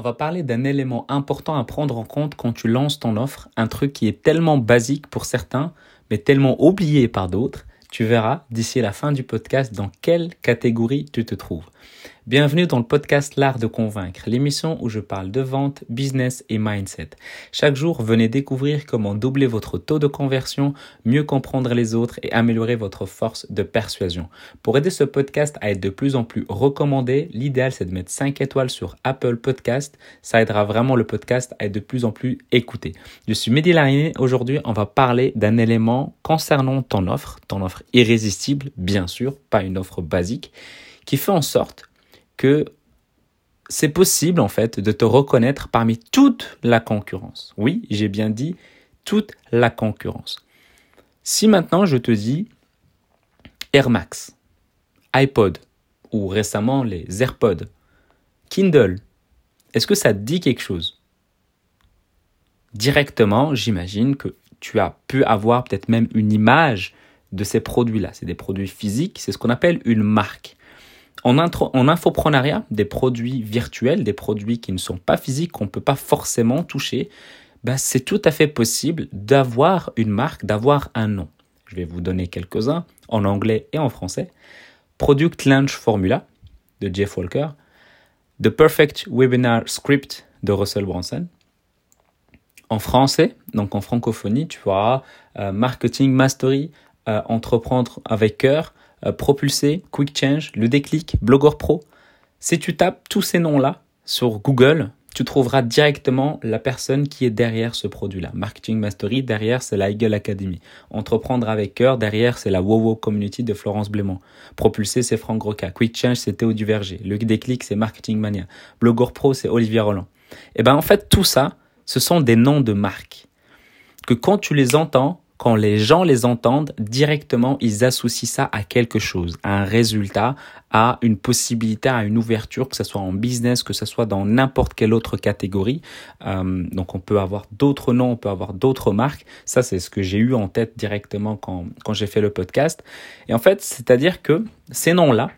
On va parler d'un élément important à prendre en compte quand tu lances ton offre, un truc qui est tellement basique pour certains, mais tellement oublié par d'autres. Tu verras d'ici la fin du podcast dans quelle catégorie tu te trouves. Bienvenue dans le podcast L'Art de Convaincre, l'émission où je parle de vente, business et mindset. Chaque jour, venez découvrir comment doubler votre taux de conversion, mieux comprendre les autres et améliorer votre force de persuasion. Pour aider ce podcast à être de plus en plus recommandé, l'idéal c'est de mettre 5 étoiles sur Apple Podcast. Ça aidera vraiment le podcast à être de plus en plus écouté. Je suis Mehdi. Aujourd'hui, on va parler d'un élément concernant ton offre, ton offre irrésistible, bien sûr, pas une offre basique, qui fait en sorte que c'est possible en fait de te reconnaître parmi toute la concurrence. Oui, j'ai bien dit toute la concurrence. Si maintenant je te dis Air Max, iPod ou récemment les AirPods, Kindle, est-ce que ça te dit quelque chose? Directement, j'imagine que tu as pu avoir peut-être même une image de ces produits-là. C'est des produits physiques, c'est ce qu'on appelle une marque. En, infoprenariat, des produits virtuels, des produits qui ne sont pas physiques, qu'on ne peut pas forcément toucher, bah, c'est tout à fait possible d'avoir une marque, d'avoir un nom. Je vais vous donner quelques-uns en anglais et en français. Product Launch Formula de Jeff Walker, The Perfect Webinar Script de Russell Branson. En français, donc en francophonie, tu auras euh, Marketing Mastery, euh, Entreprendre avec cœur, euh, Propulser, Quick Change, Le Déclic, Blogger Pro. Si tu tapes tous ces noms-là sur Google, tu trouveras directement la personne qui est derrière ce produit-là. Marketing Mastery, derrière, c'est la Eagle Academy. Entreprendre avec cœur, derrière, c'est la WoWo Community de Florence Blément. Propulser, c'est Franck Roca. Quick Change, c'est Théo Duverger. Le déclic, c'est Marketing Mania. Blogger Pro, c'est Olivier Roland. Et eh ben, en fait, tout ça, ce sont des noms de marques. Que quand tu les entends, quand les gens les entendent, directement, ils associent ça à quelque chose, à un résultat, à une possibilité, à une ouverture, que ce soit en business, que ce soit dans n'importe quelle autre catégorie. Euh, donc on peut avoir d'autres noms, on peut avoir d'autres marques. Ça, c'est ce que j'ai eu en tête directement quand, quand j'ai fait le podcast. Et en fait, c'est-à-dire que ces noms-là,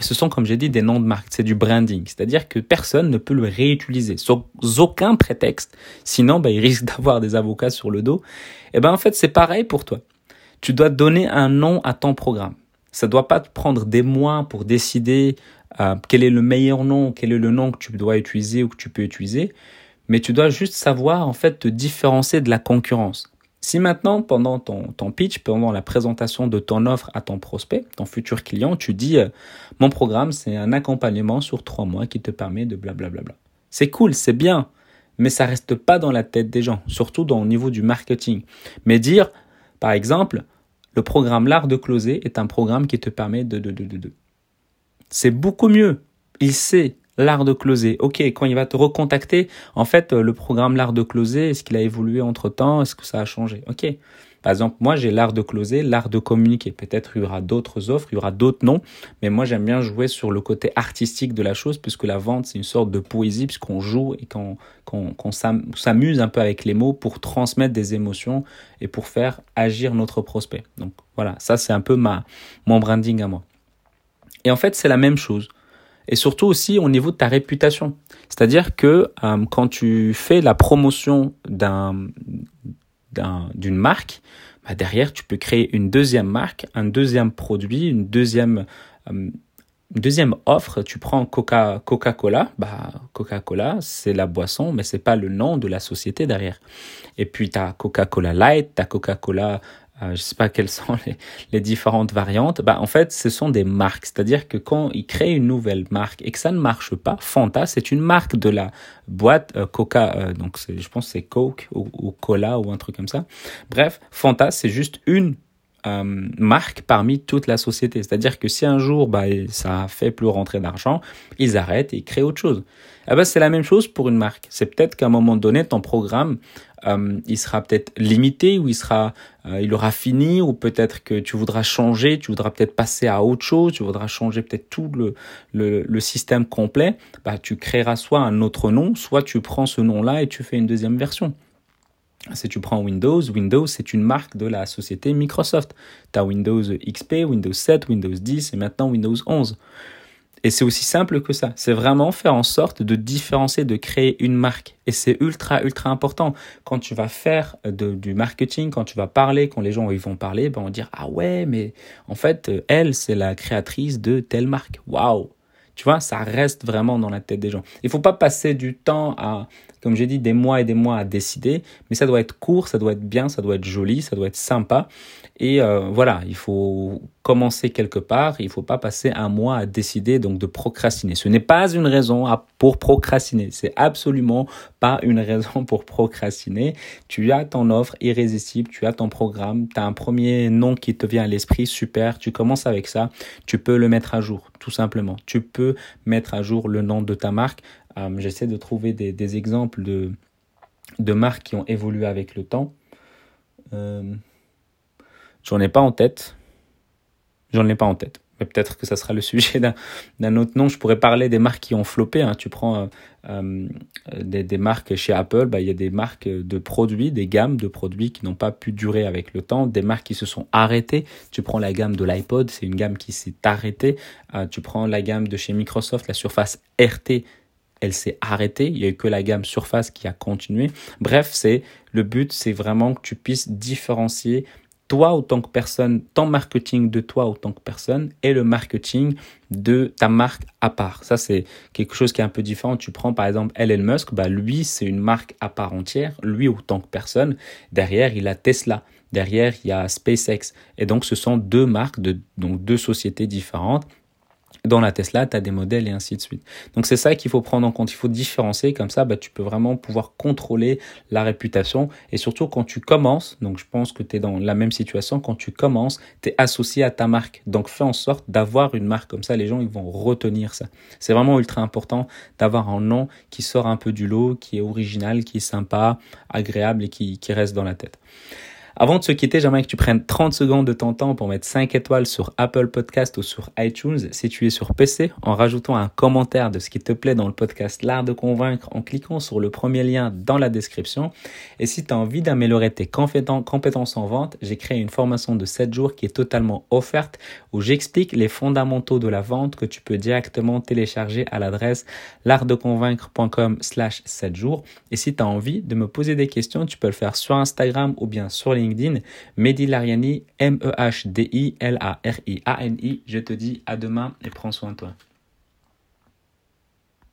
ce sont, comme j'ai dit, des noms de marque, c'est du branding. C'est-à-dire que personne ne peut le réutiliser, sans aucun prétexte. Sinon, bah, il risque d'avoir des avocats sur le dos. Et eh ben, en fait, c'est pareil pour toi. Tu dois donner un nom à ton programme. Ça doit pas te prendre des mois pour décider euh, quel est le meilleur nom, quel est le nom que tu dois utiliser ou que tu peux utiliser. Mais tu dois juste savoir, en fait, te différencier de la concurrence. Si maintenant, pendant ton, pitch, pendant la présentation de ton offre à ton prospect, ton futur client, tu dis euh, mon programme, c'est un accompagnement sur trois mois qui te permet de blablabla. C'est cool, c'est bien, mais ça reste pas dans la tête des gens, surtout dans le niveau du marketing. Mais dire, par exemple, le programme L'Art de Closer est un programme qui te permet de, de, de, de. C'est beaucoup mieux. Il sait, l'art de closer. Ok, quand il va te recontacter, en fait, le programme l'art de closer, est-ce qu'il a évolué entre temps Est-ce que ça a changé? Ok. Par exemple, moi, j'ai l'art de closer, l'art de communiquer. Peut-être il y aura d'autres offres, il y aura d'autres noms, mais moi, j'aime bien jouer sur le côté artistique de la chose, puisque la vente, c'est une sorte de poésie, puisqu'on joue et qu'on qu'on s'amuse un peu avec les mots pour transmettre des émotions et pour faire agir notre prospect. Donc voilà, ça, c'est un peu ma, mon branding à moi. Et en fait, c'est la même chose et surtout aussi au niveau de ta réputation. C'est-à-dire que euh, quand tu fais la promotion d'un d'une marque, bah derrière tu peux créer une deuxième marque, un deuxième produit, une deuxième euh, deuxième offre. Tu prends Coca Coca-Cola, bah Coca-Cola c'est la boisson, mais c'est pas le nom de la société derrière. Et puis tu as Coca-Cola Light, tu as Coca-Cola euh, je sais pas quelles sont les, les, différentes variantes, bah en fait ce sont des marques, c'est-à-dire que quand ils créent une nouvelle marque et que ça ne marche pas, Fanta c'est une marque de la boîte euh, Coca, euh, donc je pense c'est Coke ou, ou, Cola ou un truc comme ça. Bref, Fanta c'est juste une euh, marque parmi toute la société. C'est-à-dire que si un jour bah, ça fait plus rentrer d'argent, ils arrêtent et créent autre chose. Eh ben, c'est la même chose pour une marque. C'est peut-être qu'à un moment donné, ton programme, euh, il sera peut-être limité ou il sera, euh, il aura fini ou peut-être que tu voudras changer, tu voudras peut-être passer à autre chose, tu voudras changer peut-être tout le, le, le, système complet. Bah, tu créeras soit un autre nom, soit tu prends ce nom-là et tu fais une deuxième version. Si tu prends Windows, Windows c'est une marque de la société Microsoft. Tu as Windows XP, Windows 7, Windows 10 et maintenant Windows 11. Et c'est aussi simple que ça. C'est vraiment faire en sorte de différencier, de créer une marque. Et c'est ultra, ultra important. Quand tu vas faire du marketing, quand tu vas parler, quand les gens ils vont parler, ben on va dire, ah ouais, mais en fait, elle, c'est la créatrice de telle marque. Waouh! Tu vois, ça reste vraiment dans la tête des gens. Il faut pas passer du temps à, comme j'ai dit, des mois et des mois à décider, mais ça doit être court, ça doit être bien, ça doit être joli, ça doit être sympa. Et euh, voilà, il faut commencer quelque part, il faut pas passer un mois à décider donc de procrastiner. Ce n'est pas une raison pour procrastiner, c'est absolument pas une raison pour procrastiner. Tu as ton offre irrésistible, tu as ton programme, tu as un premier nom qui te vient à l'esprit, super, tu commences avec ça, tu peux le mettre à jour, tout simplement. Tu peux mettre à jour le nom de ta marque. Euh, j'essaie de trouver des, exemples de, de marques qui ont évolué avec le temps. Euh, J'en ai pas en tête. J'en ai pas en tête. Mais peut-être que ça sera le sujet d'un autre nom. Je pourrais parler des marques qui ont floppé. Hein. Tu prends euh, euh, des, marques chez Apple, bah, il y a des marques de produits, des gammes de produits qui n'ont pas pu durer avec le temps, des marques qui se sont arrêtées. Tu prends la gamme de l'iPod, c'est une gamme qui s'est arrêtée. Euh, tu prends la gamme de chez Microsoft, la Surface RT, elle s'est arrêtée. Il n'y a eu que la gamme Surface qui a continué. Bref, c'est le but, c'est vraiment que tu puisses différencier toi autant que personne, ton marketing de toi autant que personne et le marketing de ta marque à part. Ça, c'est quelque chose qui est un peu différent. Tu prends par exemple Elon Musk, bah lui, c'est une marque à part entière, lui autant que personne. Derrière, il a Tesla. Derrière, il y a SpaceX. Et donc, ce sont deux marques, de, donc deux sociétés différentes dans la Tesla, tu as des modèles et ainsi de suite. Donc c'est ça qu'il faut prendre en compte. Il faut différencier comme ça, bah, tu peux vraiment pouvoir contrôler la réputation. Et surtout quand tu commences, donc je pense que tu es dans la même situation, quand tu commences, tu es associé à ta marque. Donc fais en sorte d'avoir une marque comme ça, les gens ils vont retenir ça. C'est vraiment ultra important d'avoir un nom qui sort un peu du lot, qui est original, qui est sympa, agréable et qui, qui reste dans la tête. Avant de se quitter, j'aimerais que tu prennes 30 secondes de ton temps pour mettre 5 étoiles sur Apple Podcast ou sur iTunes si tu es sur PC en rajoutant un commentaire de ce qui te plaît dans le podcast L'Art de Convaincre en cliquant sur le premier lien dans la description. Et si tu as envie d'améliorer tes compétences en vente, j'ai créé une formation de 7 jours qui est totalement offerte où j'explique les fondamentaux de la vente que tu peux directement télécharger à l'adresse l'artdeconvaincre.com slash 7 jours. Et si tu as envie de me poser des questions, tu peux le faire sur Instagram ou bien sur LinkedIn LinkedIn, Mehdi Lariani, M-E-H-D-I-L-A-R-I-A-N-I. Je te dis à demain et prends soin de toi.